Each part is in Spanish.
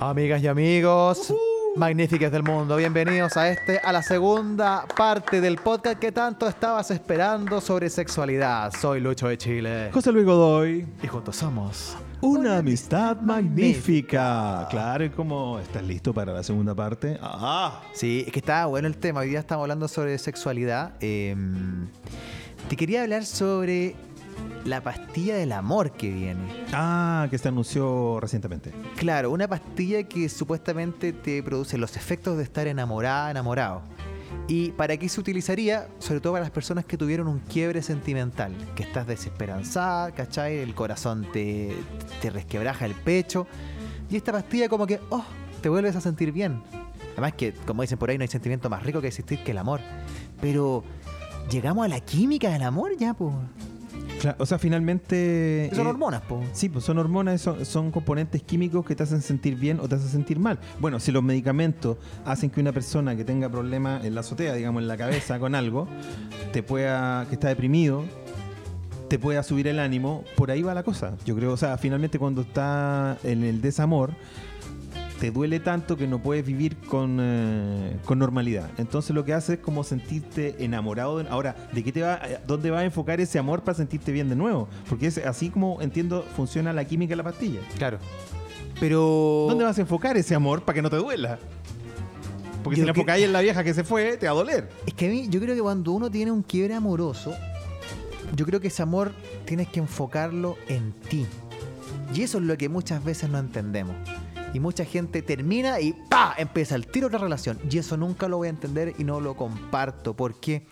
Amigas y amigos, magníficas del mundo, bienvenidos a este, a la segunda parte del podcast que tanto estabas esperando sobre sexualidad. Soy Lucho de Chile José Luis Godoy. y juntos somos. Una amistad magnífica. Claro, ¿y cómo estás listo para la segunda parte? Ah, Sí, es que estaba bueno el tema. Hoy día estamos hablando sobre sexualidad. Eh, te quería hablar sobre la pastilla del amor que viene. ah, que se anunció recientemente. Claro, una pastilla que supuestamente te produce los efectos de estar enamorada, enamorado. ¿Y para qué se utilizaría? Sobre todo para las personas que tuvieron un quiebre sentimental, que estás desesperanzada, ¿cachai? El corazón te, te resquebraja el pecho. Y esta pastilla como que, oh, te vuelves a sentir bien. Además que, como dicen por ahí, no hay sentimiento más rico que existir que el amor. Pero, ¿llegamos a la química del amor ya, pues? Claro, o sea, finalmente... Son eh, hormonas, pues. Sí, pues son hormonas, son, son componentes químicos que te hacen sentir bien o te hacen sentir mal. Bueno, si los medicamentos hacen que una persona que tenga problemas en la azotea, digamos, en la cabeza con algo, te pueda, que está deprimido, te pueda subir el ánimo, por ahí va la cosa. Yo creo, o sea, finalmente cuando está en el desamor, te duele tanto que no puedes vivir con, eh, con normalidad. Entonces lo que hace es como sentirte enamorado. de- ahora, ¿de qué te va, eh, dónde va a enfocar ese amor para sentirte bien de nuevo? Porque es así como entiendo funciona la química de la pastilla. Claro. Pero... ¿Dónde vas a enfocar ese amor para que no te duela? Porque Yo si la enfocáis en la vieja que se fue, te va a doler. Es que a mí, yo creo que cuando uno tiene un quiebre amoroso, yo creo que ese amor tienes que enfocarlo en ti. Y eso es lo que muchas veces no entendemos. Y mucha gente termina y ¡pa! empieza el tiro otra relación. Y eso nunca lo voy a entender y no lo comparto. ¿Por qué?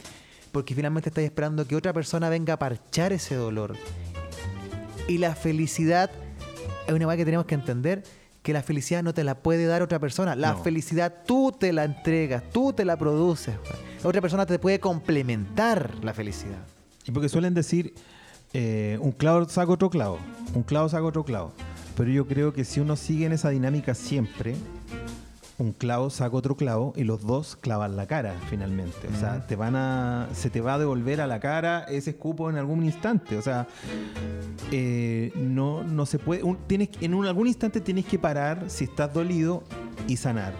Porque finalmente estás esperando que otra persona venga a parchar ese dolor. Y la felicidad es una cosa que tenemos que entender que la felicidad no te la puede dar otra persona. La No. felicidad tú te la entregas, tú te la produces. Otra persona te puede complementar la felicidad. Y porque suelen decir, eh, un clavo saca otro clavo, un clavo saca otro clavo. Pero yo creo que si uno sigue en esa dinámica siempre, un clavo saca otro clavo y los dos clavan la cara finalmente. O sea, Ujú. te van a, se te va a devolver a la cara ese escupo en algún instante. O sea, eh, no, no se puede. un- tienes, en un, algún instante tienes que parar si estás dolido y sanar.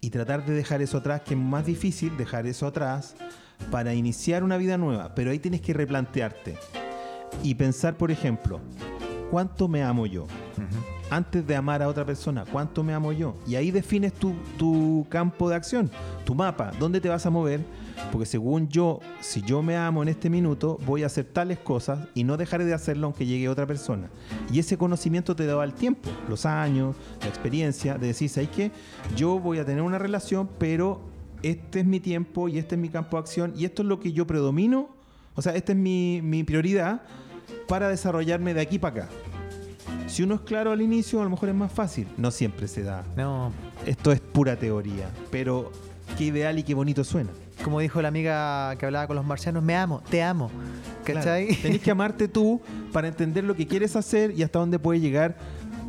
Y tratar de dejar eso atrás, que es más difícil dejar eso atrás para iniciar una vida nueva. Pero ahí tienes que replantearte y pensar, por ejemplo, ¿cuánto me amo yo? Antes de amar a otra persona, ¿cuánto me amo yo? Y ahí defines tu, tu campo de acción, tu mapa, dónde te vas a mover. Porque según yo, si yo me amo en este minuto, voy a hacer tales cosas y no dejaré de hacerlo aunque llegue otra persona. Y ese conocimiento te da el tiempo, los años, la experiencia, de decir, ¿sabes qué? Yo voy a tener una relación, pero este es mi tiempo y este es mi campo de acción y esto es lo que yo predomino. O sea, esta es mi, mi prioridad para desarrollarme de aquí para acá. Si uno es claro al inicio, a lo mejor es más fácil. No siempre se da. No, Esto es pura teoría, pero qué ideal y qué bonito suena. como dijo la amiga que hablaba con los marcianos, me amo, te amo. ¿Cachai? Claro, Tenés que amarte tú para entender lo que quieres hacer y hasta dónde puedes llegar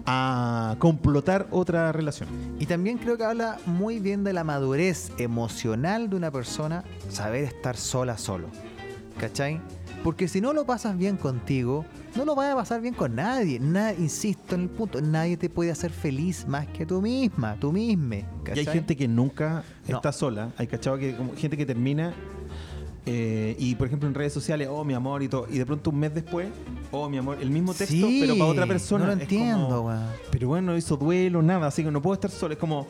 a complotar otra relación. Y también creo que habla muy bien de la madurez emocional de una persona saber estar sola solo. ¿Cachai? Porque si no lo pasas bien contigo, no lo vas a pasar bien con nadie. Na- insisto en el punto, nadie te puede hacer feliz más que tú misma, tú misma. Y hay gente que nunca No. está sola. Hay cachado que como gente que termina eh, y por ejemplo en redes sociales, oh mi amor y todo, y de pronto un mes después, oh mi amor, el mismo texto, Sí, pero para otra persona. No lo entiendo, como. Pero bueno, hizo duelo, nada, así que no puedo estar solo. Es como,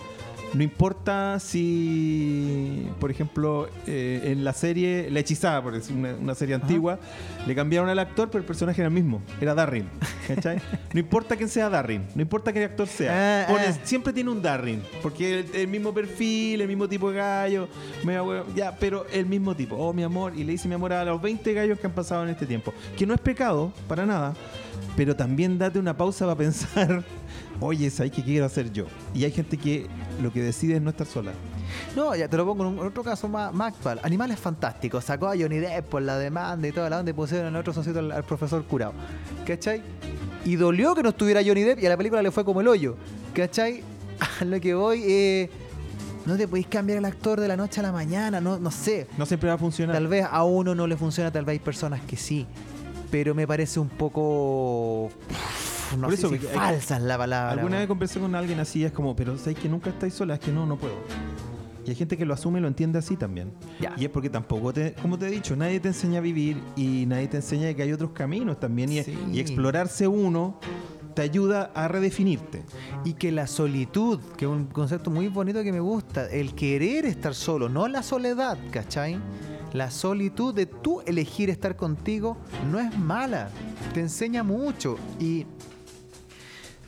no importa si, por ejemplo, eh, en la serie La Hechizada, por decir una, una serie antigua, le cambiaron al actor, pero el personaje era el mismo, era Darryl. ¿cachai? no importa quién sea Darryl, no importa qué actor sea, Ah, pones- ah. siempre tiene un Darryl, porque el, el mismo perfil, el mismo tipo de gallo, media huevo, ya, pero el mismo tipo. Oh, mi amor, y le dice mi amor a los 20 gallos que han pasado en este tiempo, que no es pecado, para nada pero también date una pausa para pensar, oye, ¿sabes qué quiero hacer yo? Y hay gente que lo que decide es no estar sola. No, ya te lo pongo en, un- en otro caso más, más actual. Animales Fantásticos. Sacó a Johnny Depp por la demanda y toda la onda y pusieron en otro socito al, al profesor curado. ¿Cachai? Y dolió que no estuviera Johnny Depp y a la película le fue como el hoyo. ¿Cachai? A lo que voy, eh, no te podéis cambiar el actor de la noche a la mañana, no, no sé. No siempre va a funcionar. Tal vez a uno no le funciona, tal vez hay personas que sí. Pero me parece un poco no Por sé eso, si porque hay- falsa es la palabra. Alguna vez conversé con alguien así, es como, pero ¿sabes que nunca estáis sola? Es que no, no puedo. Y hay gente que lo asume y lo entiende así también. Y es porque tampoco, te, como te he dicho, nadie te enseña a vivir y nadie te enseña que hay otros caminos también. Y, Sí. y explorarse uno te ayuda a redefinirte. Y que la solitud, que es un concepto muy bonito que me gusta, el querer estar solo, no la soledad, ¿cachai? La solitud de tú elegir estar contigo no es mala, te enseña mucho. Y.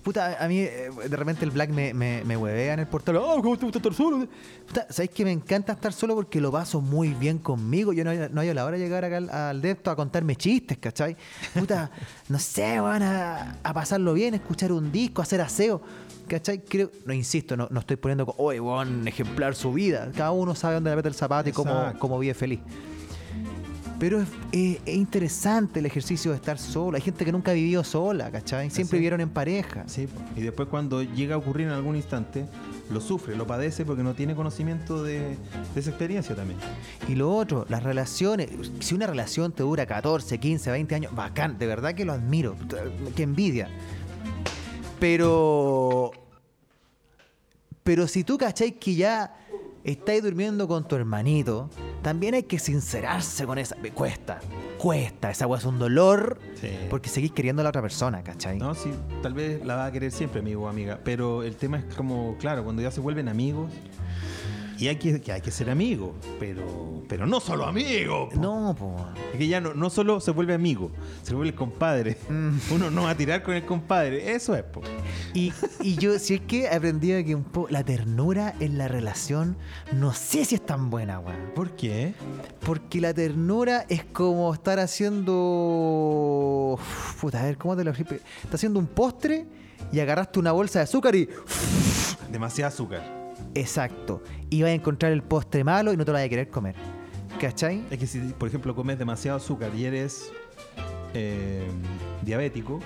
Puta, a mí eh, de repente el Black me, me, huevea en el portal. ¡Oh, cómo te gusta estar solo! Puta, ¿sabes que me encanta estar solo porque lo paso muy bien conmigo? Yo no, no la hora de llegar acá al, al a contarme chistes, ¿cachai? Puta, no sé, van a, a pasarlo bien, escuchar un disco, hacer aseo. ¿Cachai? Creo, no insisto, no, no estoy poniendo, como, oye, weón, ejemplar su vida. Cada uno sabe dónde le mete el zapato y cómo, cómo vive feliz. Pero es, es- es interesante el ejercicio de estar solo. Hay gente que nunca ha vivido sola, ¿cachai? Siempre vivieron en pareja. Sí, y después cuando llega a ocurrir en algún instante, lo sufre, lo padece porque no tiene conocimiento de, de esa experiencia también. Y lo otro, las relaciones. Si una relación te dura 14, 15, 20 años, bacán, de verdad que lo admiro. Qué envidia. Pero. Pero si tú cacháis que ya estáis durmiendo con tu hermanito, también hay que sincerarse con esa. Cuesta, cuesta. Esa weá es un dolor Sí. porque seguís queriendo a la otra persona, ¿cachai? No, sí, tal vez la va a querer siempre, amigo o amiga. Pero el tema es como, claro, cuando ya se vuelven amigos. Y hay que, que hay que ser amigos, pero, pero no solo amigos. po. No, po. Es que ya no, no solo se vuelve amigo, se vuelve el compadre. Mm. Uno no va a tirar con el compadre. Eso es, po. Y, y yo, si es que he aprendido que un poco la ternura en la relación, no sé si es tan buena, weón. ¿Por qué? Porque la ternura es como estar haciendo. Puta, a ver, ¿cómo te lo explico? Estás haciendo un postre y agarraste una bolsa de azúcar y. Demasiado azúcar. Exacto. Y vas a encontrar el postre malo y no te lo vas a querer comer. ¿Cachai? Es que si, por ejemplo, comes demasiado azúcar y eres eh, diabético,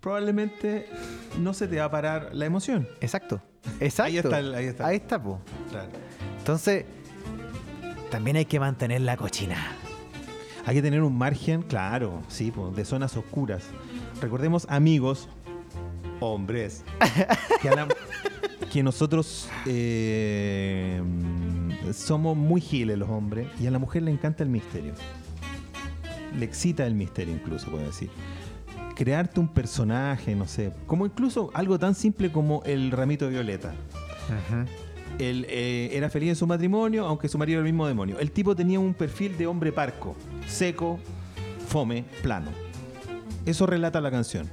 probablemente no se te va a parar la emoción. Exacto. Exacto. Ahí está ahí está. Ahí está, po. Claro. Entonces, también hay que mantener la cochina. Hay que tener un margen, claro, sí, po, de zonas oscuras. Recordemos, amigos, hombres, que, a la- que nosotros eh, somos muy giles los hombres y a la mujer le encanta el misterio. Le excita el misterio incluso, puedo decir. Crearte un personaje, no sé, como incluso algo tan simple como el ramito de violeta. Él eh, era feliz en su matrimonio, aunque su marido era el mismo demonio. El tipo tenía un perfil de hombre parco, seco, fome, plano. Eso relata la canción.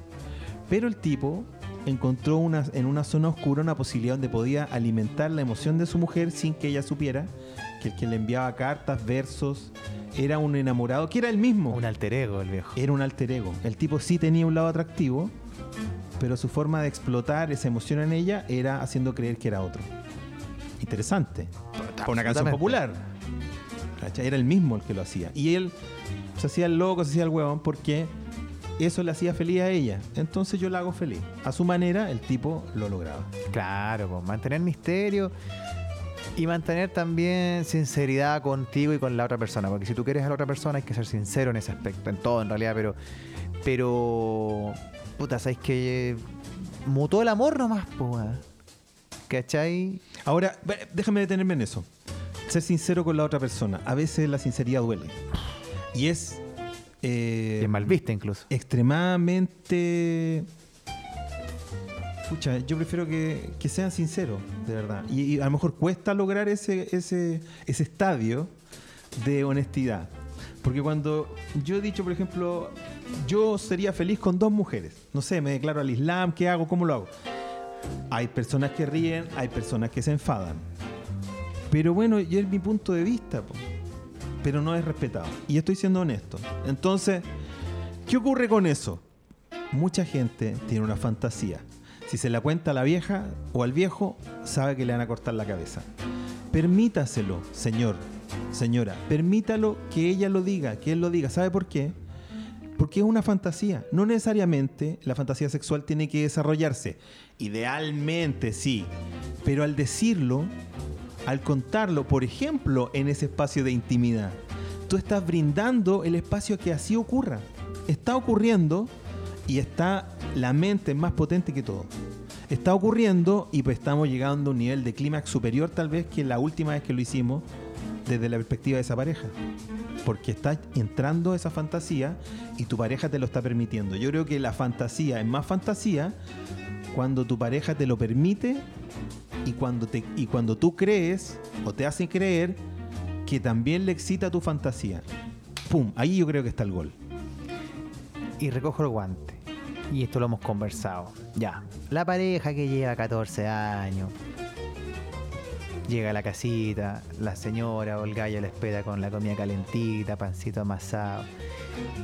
Pero el tipo encontró una, en una zona oscura una posibilidad donde podía alimentar la emoción de su mujer sin que ella supiera que el que le enviaba cartas, versos, era un enamorado, que era el mismo. Un alter ego, el viejo. Era un alter ego. El tipo sí tenía un lado atractivo, pero su forma de explotar esa emoción en ella era haciendo creer que era otro. Interesante. Por una canción popular. Era el mismo el que lo hacía. Y él se hacía el loco, se hacía el huevón, porque eso le hacía feliz a ella. Entonces yo la hago feliz. A su manera, el tipo lo lograba. Claro, pues mantener misterio y mantener también sinceridad contigo y con la otra persona. Porque si tú quieres a la otra persona hay que ser sincero en ese aspecto, en todo en realidad, pero. Pero. Puta, ¿sabes que Mutó el amor nomás, pues. ¿Cachai? Ahora, déjame detenerme en eso. Ser sincero con la otra persona. A veces la sinceridad duele. Y es... eh, Bien mal vista incluso. extremadamente. Pucha, yo prefiero que, que sean sinceros, de verdad. Y, y a lo mejor cuesta lograr ese, ese, ese estadio de honestidad. Porque cuando yo he dicho, por ejemplo, yo sería feliz con dos mujeres. No sé, me declaro al Islam, ¿qué hago? ¿Cómo lo hago? Hay personas que ríen, hay personas que se enfadan. Pero bueno, y es mi punto de vista, po. Pero no es respetado. Y estoy siendo honesto. Entonces, ¿qué ocurre con eso? Mucha gente tiene una fantasía. Si se la cuenta a la vieja o al viejo, sabe que le van a cortar la cabeza. Permítaselo, señor, señora. Permítalo que ella lo diga, que él lo diga. ¿Sabe por qué? Porque es una fantasía. No necesariamente la fantasía sexual tiene que desarrollarse. Idealmente sí. Pero al decirlo, al contarlo, por ejemplo, en ese espacio de intimidad, tú estás brindando el espacio que así ocurra. Está ocurriendo y está la mente más potente que todo. Está ocurriendo y pues estamos llegando a un nivel de clímax superior tal vez que la última vez que lo hicimos desde la perspectiva de esa pareja. Porque estás entrando esa fantasía y tu pareja te lo está permitiendo. Yo creo que la fantasía es más fantasía cuando tu pareja te lo permite y cuando, te, y cuando tú crees o te hace creer que también le excita tu fantasía. ¡Pum! Ahí yo creo que está el gol. Y recojo el guante. Y esto lo hemos conversado. Ya. La pareja que lleva 14 años. Llega a la casita, la señora o el gallo le espera con la comida calentita, pancito amasado.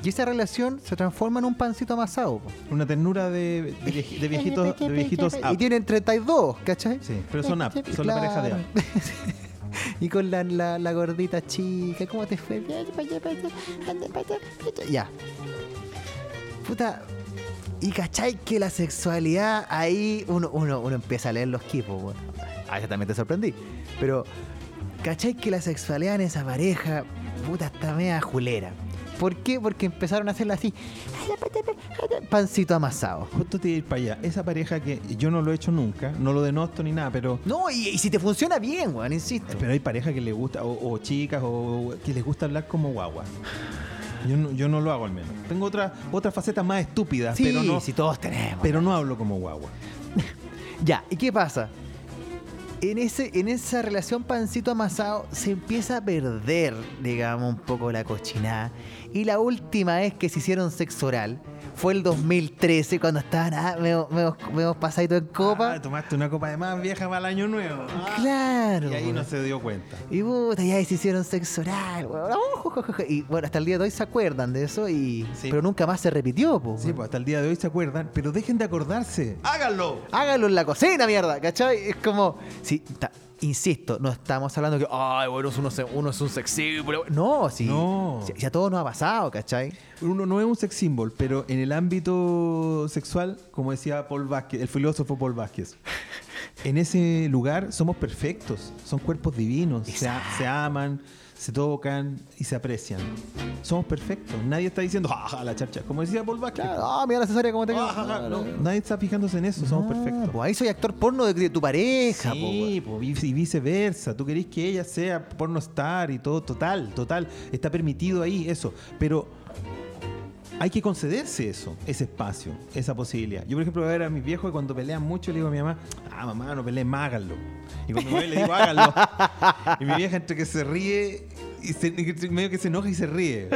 Y esa relación se transforma en un pancito amasado. po. Una ternura de, de vieji- de viejitos, de viejitos Y up. tienen 32, ¿cachai? Sí, pero son up, son la pareja de up. y con la, la, la gordita chica, ¿cómo te fue? Ya. Puta. Y cachai que la sexualidad ahí uno, uno, uno empieza a leer los kipos, bueno. Ah, yo también te sorprendí. Pero, cachai que la sexualidad en esa pareja, puta, está media julera. ¿Por qué? Porque empezaron a hacerla así. Pancito amasado. Justo te iba a ir para allá. Esa pareja que yo no lo he hecho nunca, no lo denosto ni nada, pero No, y, y si te funciona bien, weón, insisto. Pero hay parejas que les gusta, o, o chicas, o que les gusta hablar como guagua. Yo no, yo no lo hago al menos. Tengo otra, otra faceta más estúpida, Sí, pero, no, si todos tenemos. pero no hablo como guagua. Ya, ¿y qué pasa? En, ese, en esa relación pancito amasado se empieza a perder, digamos, un poco la cochinada. Y la última vez que se hicieron sexo oral fue el 2013, cuando estaban ah, medio, medio- medio pasadito en copa. Ah, tomaste una copa de más vieja para el año nuevo. Ah, claro. Y ahí no se dio cuenta. Y puta, ya se hicieron sexo oral, weón. Y bueno, hasta el día de hoy se acuerdan de eso, y Sí. pero nunca más se repitió, po, Sí, pues hasta el día de hoy se acuerdan, pero dejen de acordarse. ¡Háganlo! hágalo en la cocina, mierda, ¿cachai? Es como, sí, ta- insisto, no estamos hablando que, ay, bueno, uno, se- uno es un pero-". no, sí, No. ya, ya todo nos ha pasado, ¿cachai? Uno no es un sex symbol, pero en el ámbito sexual, como decía Paul Vázquez, el filósofo Paul Vázquez, en ese lugar somos perfectos, son cuerpos divinos, se aman, se tocan y se aprecian. Somos perfectos, nadie está diciendo, jaja, la charcha, como decía Paul Vázquez. Claro, ah, mira la cesárea como te "Ah, ja, ja", no, nadie está fijándose en eso, somos perfectos. Pues ahí soy actor porno de, de tu pareja, Sí, po, y y viceversa. Tú querés que ella sea porno star y todo, total, total. Está permitido ahí eso. Pero hay que concederse eso, ese espacio, esa posibilidad. Yo, por ejemplo, voy a ver a mis viejos y cuando pelean mucho le digo a mi mamá, ah, mamá, no peleen más, háganlo. Y cuando voy le digo, háganlo. Y mi vieja entre que se ríe y se- medio que se enoja y se ríe.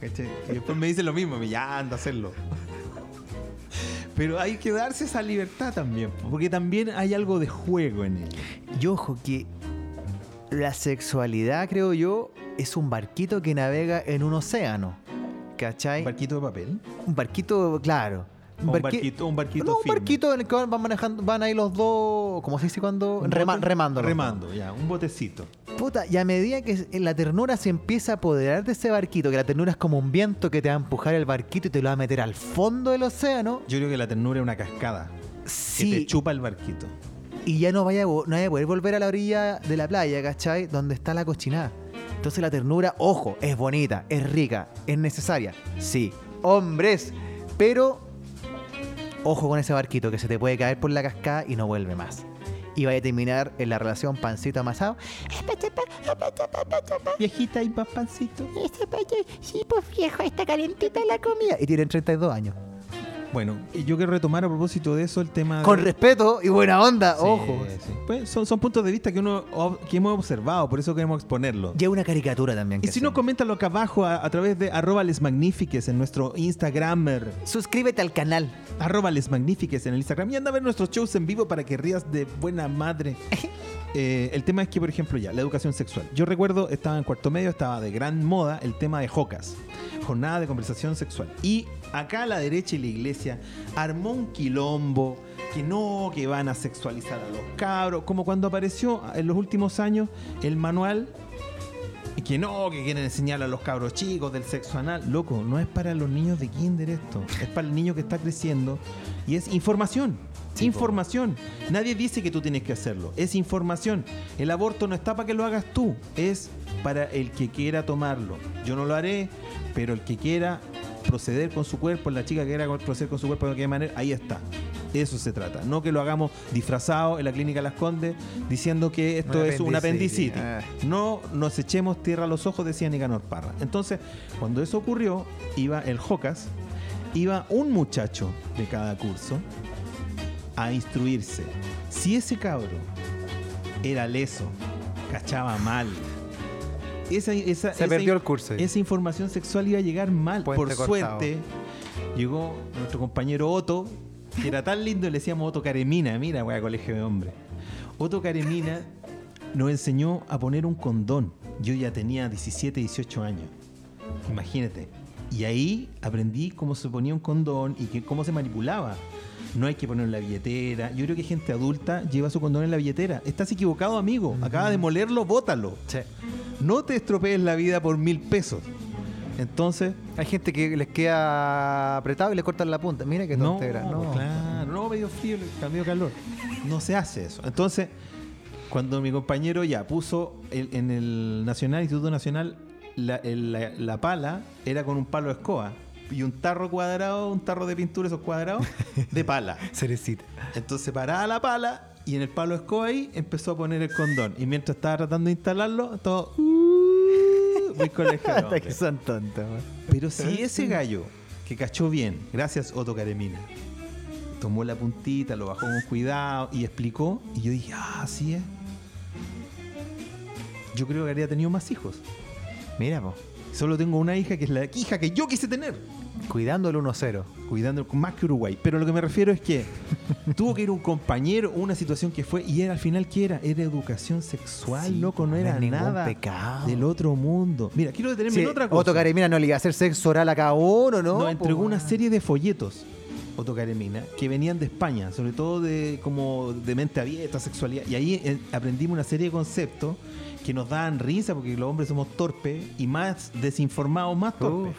¿Cachai? Y después me dice lo mismo, me ya anda a hacerlo. Pero hay que darse esa libertad también, porque también hay algo de juego en ella. Y ojo que la sexualidad, creo yo, es un barquito que navega en un océano, ¿cachai? ¿Un barquito de papel? Un barquito, claro. Un barqui- barquito, un barquito No, un firme. barquito en el que van manejando, van ahí los dos, ¿cómo se dice cuando? Rema- remando. Remando, ya, un botecito. Puta, y a medida que la ternura se empieza a apoderar de ese barquito, que la ternura es como un viento que te va a empujar el barquito y te lo va a meter al fondo del océano, Yo creo que la ternura es una cascada que sí, te chupa el barquito. y ya no vaya, no vaya a poder volver a la orilla de la playa, ¿cachai? Donde está la cochinada. Entonces la ternura, ojo, es bonita, es rica, es necesaria. Sí, hombres, pero ojo con ese barquito que se te puede caer por la cascada y no vuelve más. Y vaya a terminar en la relación pancito amasado. Viejita y papancito. Sí, pues viejo, está calentita la comida. Y tienen 32 años. Bueno, y yo quiero retomar a propósito de eso el tema. Con de... respeto y buena onda, Sí, ojo. sí. Pues son, son puntos de vista que uno que hemos observado, por eso queremos exponerlo. Lleva una caricatura también. Y si no, coméntalo acá abajo a, a través de arroba les magnifiques en nuestro Instagramer. Suscríbete al canal. Arroba les magnifiques en el Instagram y anda a ver nuestros shows en vivo para que rías de buena madre. Eh, el tema es que, por ejemplo, ya, la educación sexual. Yo recuerdo, estaba en cuarto medio, estaba de gran moda el tema de jocas, jornada de conversación sexual. Y acá a la derecha y la iglesia armó un quilombo que no, que van a sexualizar a los cabros, como cuando apareció en los últimos años el manual que no, que quieren enseñar a los cabros chicos del sexo anal. Loco, no es para los niños de kinder esto. Es para el niño que está creciendo. Y es información. Sí, información. Nadie dice que tú tienes que hacerlo. Es información. El aborto no está para que lo hagas tú. Es para el que quiera tomarlo. Yo no lo haré, pero el que quiera proceder con su cuerpo, la chica que quiera proceder con su cuerpo de qué manera, ahí está. Eso se trata. No que lo hagamos disfrazado en la clínica Las Condes diciendo que esto Una es una apendicitis. apendicitis. Ah. No nos echemos tierra a los ojos, decía Nicanor Parra. Entonces, cuando eso ocurrió, iba el Jocas, iba un muchacho de cada curso a instruirse. Si ese cabro era leso, cachaba mal, esa, esa- Se esa perdió in- el curso. ahí. esa información sexual iba a llegar mal. Puente Por cortado. suerte, llegó nuestro compañero Otto, que era tan lindo, le decíamos Otto Caremina. Mira, wea, colegio de hombres. Otto Caremina nos enseñó a poner un condón. Yo ya tenía 17, 18 años. Imagínate. Y ahí aprendí cómo se ponía un condón y que, cómo se manipulaba. No hay que ponerlo en la billetera. Yo creo que gente adulta lleva su condón en la billetera. Estás equivocado, amigo. Acaba de molerlo, bótalo. Sí. No te estropees la vida por mil pesos. Entonces, Hay gente que les queda apretado y le cortan la punta. Mira qué no. No, claro, no, medio frío, medio calor. No se hace eso. Entonces, cuando mi compañero ya puso el- en el Nacional, Instituto Nacional, la, el- la- la pala era con un palo de escoba y un tarro cuadrado, un tarro de pintura, esos cuadrados, de pala. Cerecita. Entonces paraba la pala y en el palo de escoba ahí empezó a poner el condón. Y mientras estaba tratando de instalarlo, todo... Uh, muy colegiado. Hasta que son tontos. man. Pero si ese gallo que cachó bien, gracias Otto Caremina, tomó la puntita, lo bajó con cuidado y explicó, y yo dije, ah, así es. Yo creo que habría tenido más hijos. Mira, po. Solo tengo una hija que es la hija que yo quise tener. Cuidando el 1-0. Cuidando más que Uruguay. Pero lo que me refiero es que tuvo que ir un compañero, una situación que fue, y era al final, ¿qué era? Era educación sexual, Sí, loco, no era nada pecado. del otro mundo. Mira, quiero detenerme Sí, en otra cosa. Otto Caremina no le iba a hacer sexo oral a cada uno, ¿no? Nos entregó una serie de folletos, Caremina, que venían de España, sobre todo de como de mente abierta, sexualidad. Y ahí eh, aprendimos una serie de conceptos que nos daban risa porque los hombres somos torpes y más desinformados, más torpes.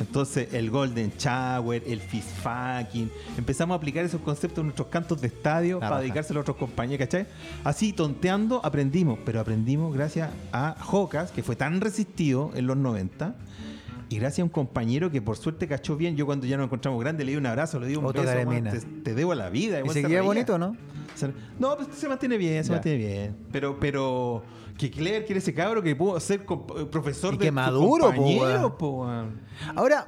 Entonces, el Golden Shower, el Fist Fucking. Empezamos a aplicar esos conceptos en nuestros cantos de estadio La para raja. dedicárselo a otros compañeros, ¿cachai? Así, tonteando, aprendimos. Pero aprendimos gracias a Jocas, que fue tan resistido en los 90. Y gracias a un compañero que por suerte cachó bien. Yo cuando ya nos encontramos grandes le di un abrazo, le di un Otto beso. Weón, te, te debo a la vida. ¿Y seguía bonito, no? No, pues se mantiene bien, se Ya. mantiene bien. Pero, pero, que Claire quiere ese cabro que pudo ser eh, profesor Y que maduro, po, weón. po. Ahora,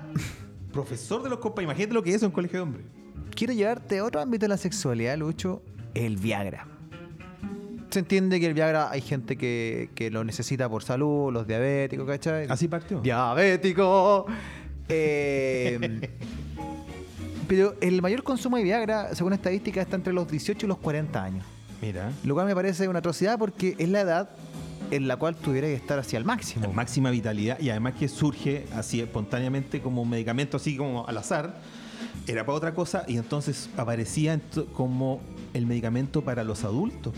Profesor de los compañeros. Imagínate lo que es en colegio de hombres. quiero llevarte a otro ámbito de la sexualidad, Lucho, el Viagra. Se entiende que el Viagra hay gente que, que lo necesita por salud, los diabéticos, ¿cachai? Así partió. Diabético. Eh, pero el mayor consumo de Viagra, según estadísticas, está entre los 18 y los 40 años. Mira. Lo cual me parece una atrocidad porque es la edad en la cual tuviera que estar hacia el máximo. Con máxima vitalidad y además que surge así espontáneamente como un medicamento así como al azar. Era para otra cosa y entonces aparecía como el medicamento para los adultos.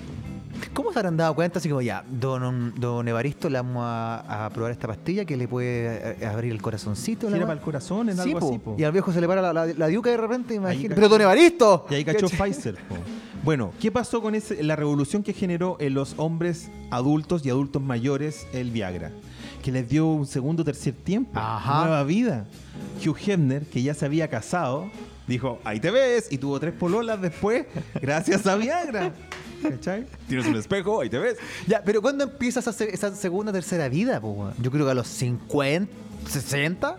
¿Cómo se habrán dado cuenta? Así como ya, don, don Evaristo, le vamos a, a probar esta pastilla que le puede eh, abrir el corazoncito. Weá. para el corazón, en Sí, algo po. así. po. Y al viejo se le para la, la, la diuca de repente, imagínate. Pero don Evaristo. Y ahí cachó. Pfizer. po. Bueno, ¿qué pasó con ese- la revolución que generó en los hombres adultos y adultos mayores el Viagra? Que les dio un segundo tercer tiempo, Ajá. nueva vida. Hugh Hefner, que ya se había casado, dijo, ahí te ves, y tuvo tres pololas después, gracias a Viagra. ¿Cachai? Tienes un espejo, ahí te ves. Ya, pero ¿cuándo empieza esa, se- esa segunda, tercera vida? po? Yo creo que a los 50, 60.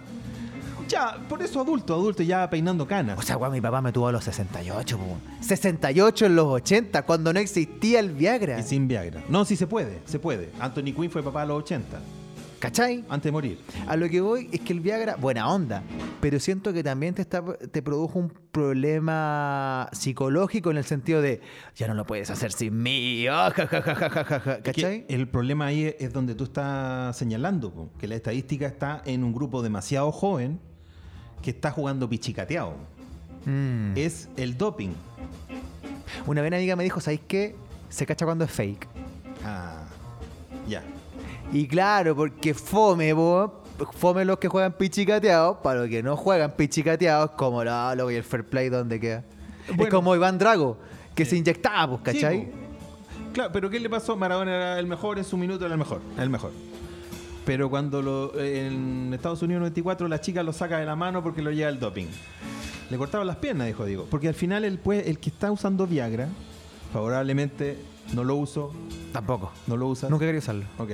Ya, por eso adulto, adulto, ya peinando canas. O sea, weón, mi papá me tuvo a los 68, po, weón. 68 en los 80, cuando no existía el Viagra. Y sin Viagra. No, sí se puede, se puede. Anthony Quinn fue papá a los 80, ¿Cachai? antes de morir. A lo que voy es que el Viagra, buena onda, pero siento que también te, está, te produjo un problema psicológico en el sentido de, ya no lo puedes hacer sin mí, ah, ja, ja, ja, ja, ja, ja, ja", Es que ¿cachai? el problema ahí es- es donde tú estás señalando, po, que la estadística está en un grupo demasiado joven que está jugando pichicateado. Mm. Es el doping. Una vez una amiga me dijo, ¿sabéis qué? Se cacha cuando es fake. Ah, ya. Y claro, porque fome, vos, fome los que juegan pichicateados, para los que no juegan pichicateados, como la lo y el fair play, donde queda? Es como Iván Drago, que se inyectaba, pues, ¿cachai? Sí, claro, pero ¿qué le pasó? Maradona era el mejor en su minuto, era el mejor. El mejor. Pero cuando lo, en Estados Unidos 94 la chica lo saca de la mano porque lo lleva el doping. Le cortaron las piernas, dijo Diego. Porque al final el, pues, el que está usando Viagra, favorablemente no lo uso, Tampoco. no lo usa. Nunca quería usarlo. Ok.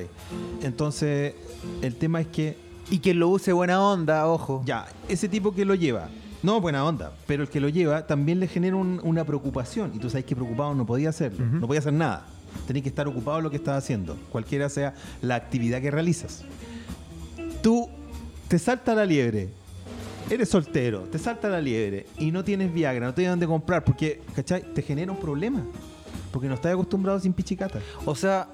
Entonces, el tema es que Y quien lo use buena onda, ojo. ya, ese tipo que lo lleva, no buena onda, pero el que lo lleva también le genera un- una preocupación. Y tú sabes que preocupado no podía hacerlo, Ujú. no podía hacer nada. Tenés que estar ocupado en lo que estás haciendo, cualquiera sea la actividad que realizas. Tú te salta la liebre, eres soltero, te salta la liebre y no tienes Viagra, no tienes dónde comprar, porque, ¿cachai? Te genera un problema. Porque no estás acostumbrado sin pichicata. O sea,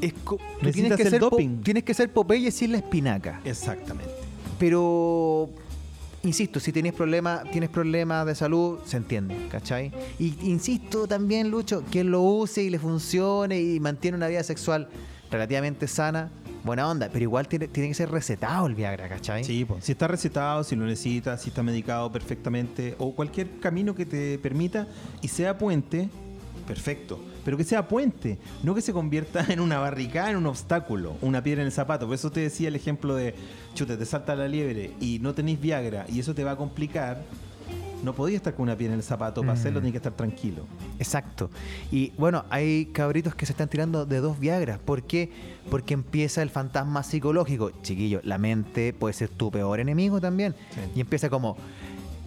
es co- tú tienes Necesitas que, el ser po- doping. tienes que ser Popeye sin la espinaca. Exactamente. Pero, insisto, si tienes problemas tienes problemas de salud, se entiende, ¿cachai? Y insisto también, Lucho, quien lo use y le funcione y mantiene una vida sexual relativamente sana, buena onda, pero igual tiene, tiene que ser recetado el Viagra, ¿cachai? Sí, pues, si está recetado, si lo necesitas, si está medicado perfectamente, o cualquier camino que te permita y sea puente, perfecto. Pero que sea puente, no que se convierta en una barricada, en un obstáculo, una piedra en el zapato. Por eso te decía el ejemplo de, chute, te salta la liebre y no tenéis Viagra y eso te va a complicar. No podía estar con una piedra en el zapato, para Mm. hacerlo tenés que estar tranquilo. Exacto. Y bueno, hay cabritos que se están tirando de dos Viagras. ¿Por qué? Porque empieza el fantasma psicológico. Chiquillo, la mente puede ser tu peor enemigo también. Sí. Y empieza como,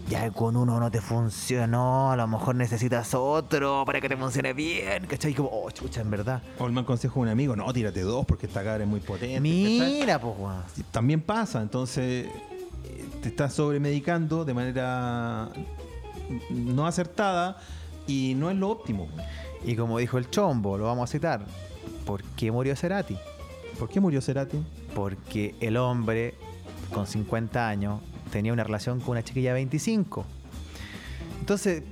ya con uno no te funcionó, a lo mejor necesitas otro para que te funcione bien. ¿Cachai? Y como, oh, chucha, en verdad. O el mal consejo de un amigo, no, tírate dos porque esta cabra es muy potente. Mira, pues, weón. también pasa, entonces eh, te estás sobremedicando de manera no acertada y no es lo óptimo. Y como dijo el chombo, lo vamos a citar. ¿Por qué murió Cerati? ¿Por qué murió Cerati? Porque el hombre con 50 años tenía una relación con una chiquilla de 25. Entonces,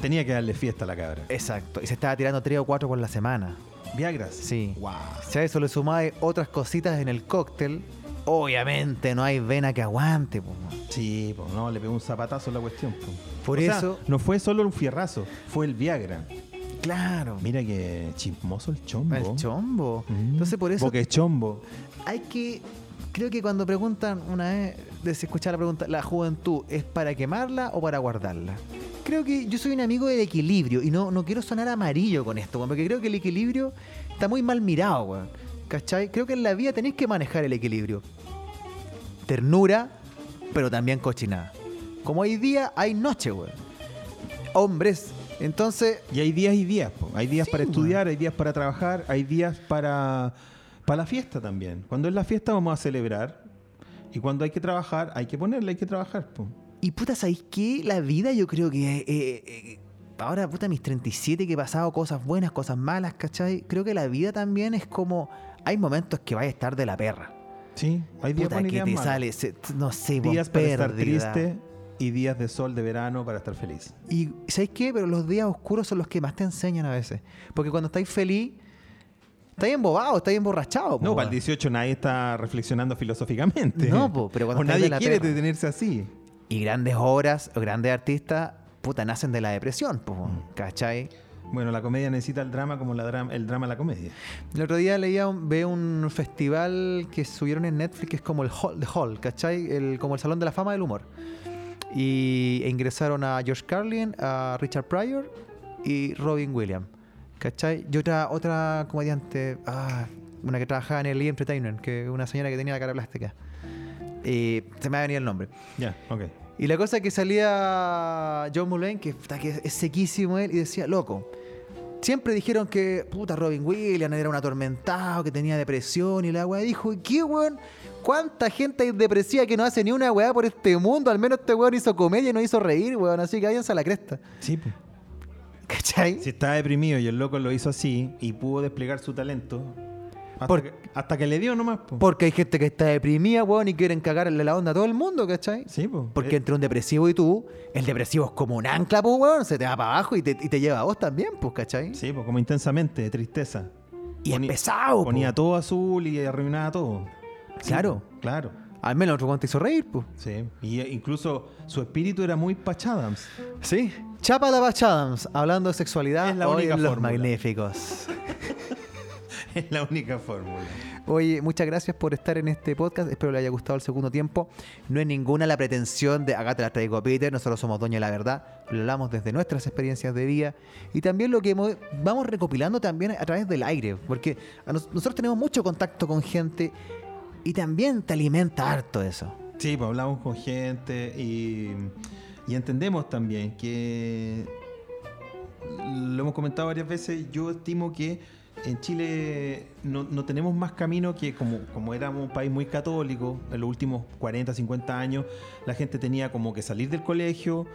Tenía que darle fiesta a la cabra. exacto, y se estaba tirando 3 o 4 por la semana. Viagras. Sí. Wow. Si a eso le sumáis otras cositas en el cóctel, obviamente no hay vena que aguante. po. Sí, pues no, le pegó un zapatazo a la cuestión. po. Por O sea, eso- no fue solo un fierrazo, fue el Viagra. Claro. Mira que chismoso el chombo. El chombo. Mm. Entonces por eso Porque chombo. hay que... Creo que cuando preguntan una vez, escuchar la pregunta, ¿la juventud es para quemarla o para guardarla? Creo que yo soy un amigo del equilibrio y no, no quiero sonar amarillo con esto, porque creo que el equilibrio está muy mal mirado, weón. ¿Cachai? Creo que en la vida tenéis que manejar el equilibrio. Ternura, pero también cochinada. Como hay día, hay noche, weón. Hombres. Entonces, Y hay días y días. po. Hay días Sí, para estudiar, hay días para trabajar, hay días para, para la fiesta también. Cuando es la fiesta vamos a celebrar. Y cuando hay que trabajar, hay que ponerle, hay que trabajar. po. Y puta, ¿sabéis qué? La vida yo creo que... eh, eh, ahora, puta, mis 37 que he pasado cosas buenas, cosas malas, ¿cachai? Creo que la vida también es como... Hay momentos que vais a estar de la perra. Sí, hay días Puta, que te sale, se- no sé, Días para estar triste y días de sol de verano para estar feliz. Y ¿sabéis qué? Pero los días oscuros son los que más te enseñan a veces. Porque cuando estáis feliz, estáis embobado, estáis emborrachado. po, No, para el weón. 18 nadie está reflexionando filosóficamente. No, po, pero cuando o de nadie la quiere detenerse así. Y grandes obras o grandes artistas, puta, nacen de la depresión, po, Mm. ¿cachai? Bueno, la comedia necesita el drama como la drama, el drama la comedia. El otro día leía un, veo un festival que subieron en Netflix que es como el Hall, The Hall, ¿cachai? El, como el Salón de la Fama del Humor. Y e ingresaron a George Carlin, a Richard Pryor y Robin Williams, ¿cachai? Y otra, otra comediante, ah, una que trabajaba en el E! Entertainment, que una señora que tenía la cara plástica. Y se me ha venido el nombre. Ya, ok. Y la cosa es que salía John Mulaney, que, que es sequísimo él, y decía, loco, siempre dijeron que, puta, Robin Williams era un atormentado, que tenía depresión, y la weá dijo, ¿qué weón? ¿Cuánta gente hay depresiva que no hace ni una weá por este mundo? Al menos este weón hizo comedia y no hizo reír, weón, así que váyanse a la cresta. Sí, po. ¿Cachai? Si estaba deprimido y el loco lo hizo así y pudo desplegar su talento, hasta, Por- que, hasta que le dio nomás. po. Porque hay gente que está deprimida, weón, y quieren cagarle la onda a todo el mundo, ¿cachai? Sí, po. Porque Eh, entre un depresivo y tú, el depresivo es como un ancla, pues, weón, se te va para abajo y te, y te lleva a vos también, pues, ¿cachai? Sí, pues como intensamente, de tristeza. Y es Ponía- pesado, po. Ponía todo azul y arruinaba todo. Sí, Claro. claro. Al menos otro te hizo reír, pues. Sí. Y eh, incluso su espíritu era muy Patch Adams. Sí. Chapa la Adams, hablando de sexualidad Es la hoy única en Los fórmula. Magníficos. Es la única fórmula. Oye, muchas gracias por estar en este podcast. Espero le haya gustado el segundo tiempo. No es ninguna la pretensión de acá te la traigo Peter. Nosotros somos Doña la Verdad. Lo hablamos desde nuestras experiencias de vida y también lo que hemos- vamos recopilando también a través del aire. Porque a nos- nosotros tenemos mucho contacto con gente y también te alimenta harto eso. Sí, pues hablamos con gente y, y entendemos también que, lo hemos comentado varias veces, yo estimo que en Chile no, no tenemos más camino que como, como éramos un país muy católico, en los últimos 40, 50 años, la gente tenía como que salir del colegio,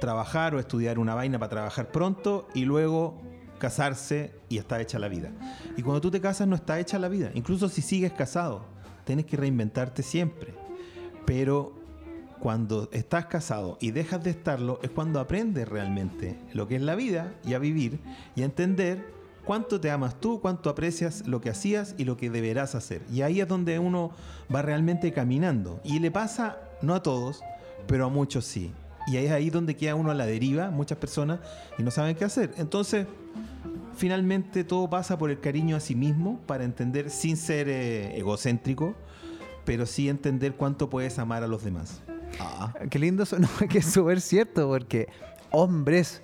trabajar o estudiar una vaina para trabajar pronto y luego casarse y está hecha la vida. Y cuando tú te casas no está hecha la vida. Incluso si sigues casado, tienes que reinventarte siempre. Pero cuando estás casado y dejas de estarlo es cuando aprendes realmente lo que es la vida y a vivir y a entender cuánto te amas tú, cuánto aprecias lo que hacías y lo que deberás hacer. Y ahí es donde uno va realmente caminando. Y le pasa, no a todos, pero a muchos sí. Y ahí es ahí donde queda uno a la deriva, muchas personas, y no saben qué hacer. Entonces, finalmente todo pasa por el cariño a sí mismo para entender, sin ser eh, egocéntrico, pero sí entender cuánto puedes amar a los demás. Ah. Qué lindo eso, no, que es súper cierto, porque hombres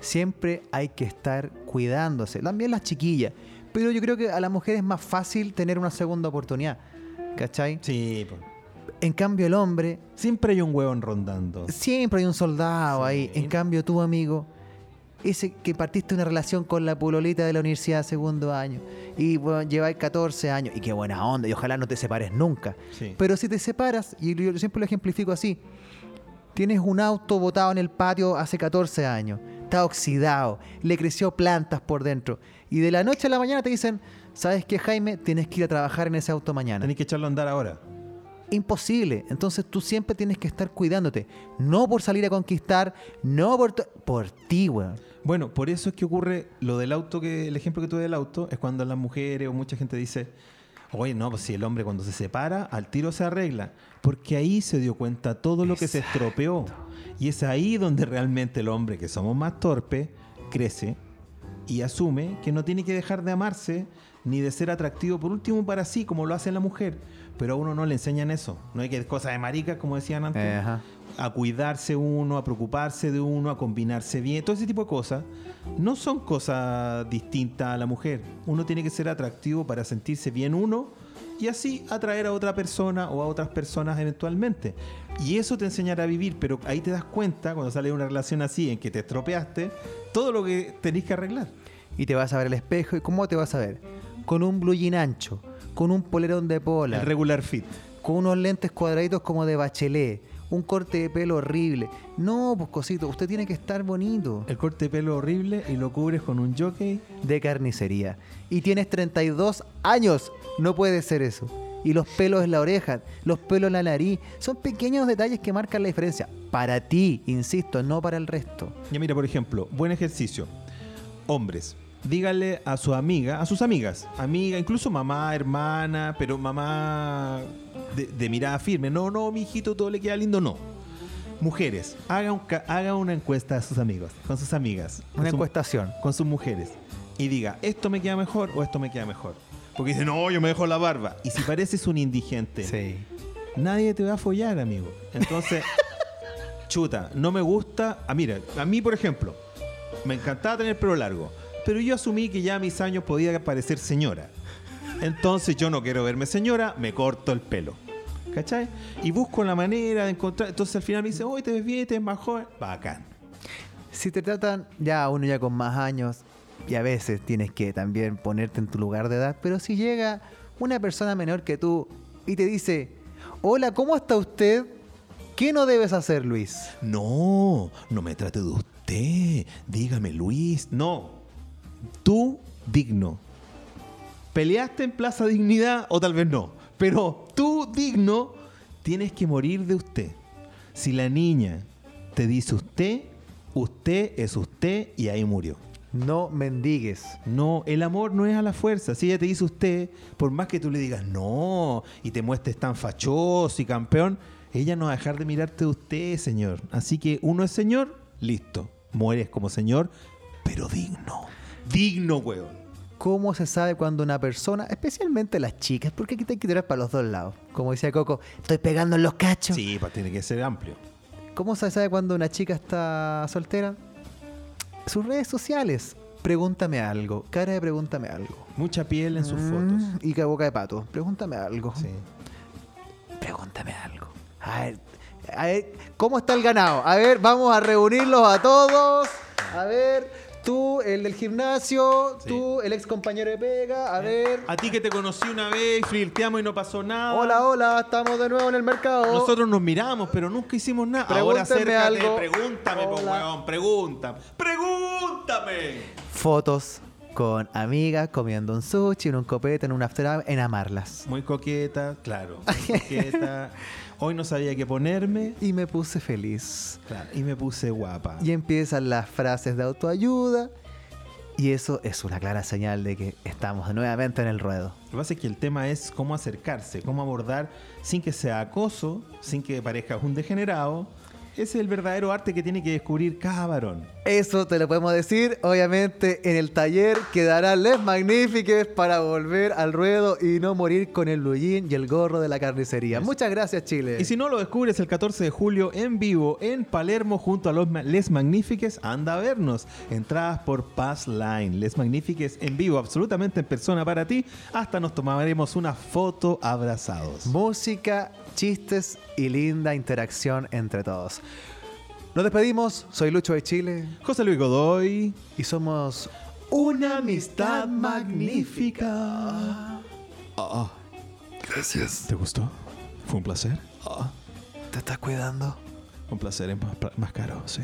siempre hay que estar cuidándose, también las chiquillas, pero yo creo que a la mujer es más fácil tener una segunda oportunidad, ¿cachai? Sí, po. En cambio el hombre, siempre hay un huevón rondando. siempre hay un soldado Sí. ahí, en cambio tu amigo, ese que partiste una relación con la pulolita de la universidad segundo año, y bueno, lleváis 14 años, y qué buena onda, y ojalá no te separes nunca. Sí. Pero si te separas, y yo siempre lo ejemplifico así, tienes un auto botado en el patio hace 14 años, está oxidado, le creció plantas por dentro, y de la noche a la mañana te dicen, ¿sabes qué, Jaime? Tienes que ir a trabajar en ese auto mañana. Tenés que echarlo a andar ahora. Imposible. Entonces tú siempre tienes que estar cuidándote. No por salir a conquistar, no por... Por ti, weón. Bueno, por eso es que ocurre lo del auto, que el ejemplo que tuve del auto, es cuando las mujeres o mucha gente dice, oye, no, pues si el hombre cuando se separa, al tiro se arregla. Porque ahí se dio cuenta todo lo que se estropeó. Y es ahí donde realmente el hombre, que somos más torpes, crece y asume que no tiene que dejar de amarse ni de ser atractivo por último para sí, como lo hace la mujer. Pero a uno no le enseñan eso. No hay que cosas de maricas, como decían antes Eh, ajá. a cuidarse uno, a preocuparse de uno, a combinarse bien, todo ese tipo de cosas, no son cosas distintas a la mujer. Uno tiene que ser atractivo para sentirse bien uno y así atraer a otra persona o a otras personas eventualmente. Y eso te enseñará a vivir, pero ahí te das cuenta cuando sale una relación así en que te estropeaste, todo lo que tenés que arreglar. Y te vas a ver al espejo. ¿Y cómo te vas a ver? Con un blue jean ancho, con un polerón de pola, El regular fit. con unos lentes cuadraditos como de bachelet, un corte de pelo horrible. No, pues cosito, usted tiene que estar bonito. El corte de pelo horrible y lo cubres con un jockey. de carnicería. Y tienes 32 años. No puede ser eso. Y los pelos en la oreja, los pelos en la nariz, son pequeños detalles que marcan la diferencia. Para ti, insisto, no para el resto. Ya mira, por ejemplo, buen ejercicio. Hombres, dígale a su amiga, a sus amigas, amiga, incluso mamá, hermana, pero mamá de, de mirada firme. No, no, mi hijito, todo le queda lindo, no. Mujeres, haga, un ca- haga una encuesta a sus amigos, con sus amigas, Una su- encuestación. con sus mujeres, y diga, ¿esto me queda mejor o esto me queda mejor? Porque dice, no, yo me dejo la barba. Y si pareces un indigente, Sí. nadie te va a follar, amigo. Entonces, chuta, no me gusta. Ah, mira, a mí, por ejemplo, me encantaba tener pelo largo, pero yo asumí que ya a mis años podía parecer señora. Entonces, yo no quiero verme señora, me corto el pelo. ¿Cachai? Y busco la manera de encontrar. Entonces, al final me dice, hoy te ves bien, te ves más joven. Bacán. Si te tratan ya uno ya con más años, y a veces tienes que también ponerte en tu lugar de edad, pero si llega una persona menor que tú y te dice, hola, ¿cómo está usted? ¿Qué no debes hacer, Luis? No, no me trate de usted. Dígame, Luis. No. Tú, digno. ¿Peleaste en Plaza Dignidad o tal vez no? Pero tú, digno, tienes que morir de usted. Si la niña te dice usted, usted es usted y ahí murió. No mendigues. No, el amor no es a la fuerza. Si ella te dice usted, por más que tú le digas no y te muestres tan fachoso y campeón, ella no va a dejar de mirarte de usted, señor. Así que uno es señor, listo. Mueres como señor, pero digno. Digno, weón. ¿Cómo se sabe cuando una persona, especialmente las chicas, porque aquí hay que tirar para los dos lados? Como decía Coco, estoy pegando en los cachos. Sí, pues tiene que ser amplio. ¿Cómo se sabe cuando una chica está soltera? Sus redes sociales. Pregúntame algo. Cara de pregúntame algo. Mucha piel en sus Mm, fotos. Y que boca de pato. Pregúntame algo. Sí. Pregúntame algo. A ver, a ver, ¿cómo está el ganado? A ver, vamos a reunirlos a todos. A ver, tú, el del gimnasio, Sí. tú, el ex compañero de pega. A ver. A ti que te conocí una vez, flirteamos y no pasó nada. Hola, hola, estamos de nuevo en el mercado. Nosotros nos miramos, pero nunca hicimos nada. Ahora Pregúntenme acércate, algo. pregúntame, po, weón, pregúntame. ¡Pregúntame! Fotos con amigas comiendo un sushi, en un copete, en un after en amarlas. Muy coqueta, claro. Muy coqueta. Hoy no sabía qué ponerme. Y me puse feliz. Claro, y me puse guapa. Y empiezan las frases de autoayuda. Y eso es una clara señal de que estamos nuevamente en el ruedo. Lo que pasa es que el tema es cómo acercarse, cómo abordar sin que sea acoso, sin que parezcas un degenerado. Ese es el verdadero arte que tiene que descubrir cada varón. Eso te lo podemos decir, obviamente, en el taller quedarán Les Magnifiques para volver al ruedo y no morir con el jean y el gorro de la carnicería. Muchas gracias, Chile. Y si no lo descubres el 14 de julio en vivo en Palermo junto a los Les Magnifiques, anda a vernos. Entradas por Pass Line. Les Magnifiques en vivo, absolutamente en persona para ti. Hasta nos tomaremos una foto abrazados. Música, chistes y linda interacción entre todos. Nos despedimos, soy Lucho de Chile José Luis Godoy. y somos Una amistad magnífica. Ah, Gracias. ¿Te gustó? ¿Fue un placer? ¿Te estás cuidando? Un placer es más, más caro, sí.